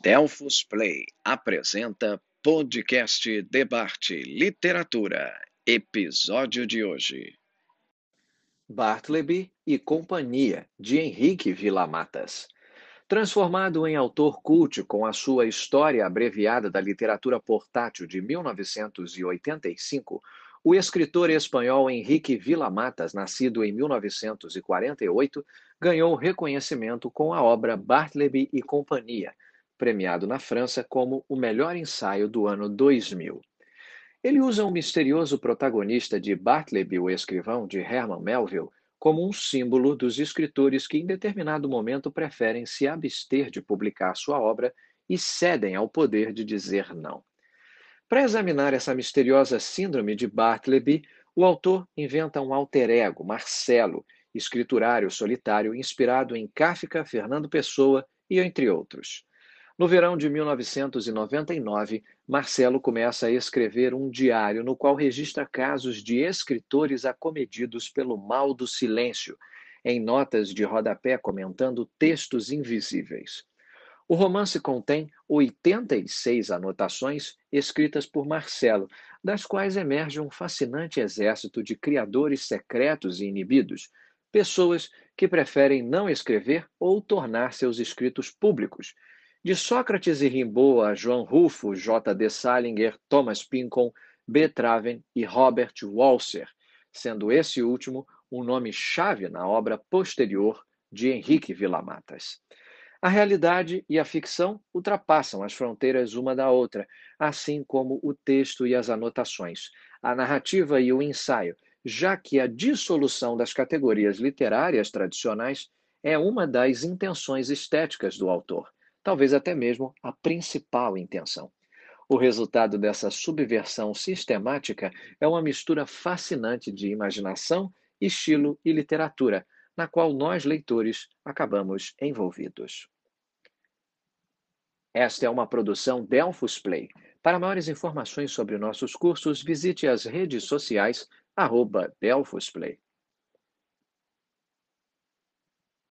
Delfos Play apresenta podcast Debate Literatura, episódio de hoje. Bartleby e Companhia, de Henrique Villamatas. Transformado em autor cult com a sua História Abreviada da Literatura Portátil de 1985, o escritor espanhol Henrique Villamatas, nascido em 1948, ganhou reconhecimento com a obra Bartleby e Companhia, premiado na França como o melhor ensaio do ano 2000. Ele usa o misterioso protagonista de Bartleby, o escrivão, de Herman Melville, como um símbolo dos escritores que, em determinado momento, preferem se abster de publicar sua obra e cedem ao poder de dizer não. Para examinar essa misteriosa síndrome de Bartleby, o autor inventa um alter ego, Marcelo, escriturário solitário inspirado em Kafka, Fernando Pessoa e entre outros. No verão de 1999, Marcelo começa a escrever um diário no qual registra casos de escritores acometidos pelo mal do silêncio, em notas de rodapé comentando textos invisíveis. O romance contém 86 anotações escritas por Marcelo, das quais emerge um fascinante exército de criadores secretos e inibidos, pessoas que preferem não escrever ou tornar seus escritos públicos. De Sócrates e Rimbaud a João Rufo, J. D. Salinger, Thomas Pynchon, B. Traven e Robert Walser, sendo esse último um nome chave na obra posterior de Henrique Villamatas. A realidade e a ficção ultrapassam as fronteiras uma da outra, assim como o texto e as anotações, a narrativa e o ensaio, já que a dissolução das categorias literárias tradicionais é uma das intenções estéticas do autor, talvez até mesmo a principal intenção. O resultado dessa subversão sistemática é uma mistura fascinante de imaginação, estilo e literatura na qual nós, leitores, acabamos envolvidos. Esta é uma produção Delphos Play. Para maiores informações sobre nossos cursos, visite as redes sociais arroba Play.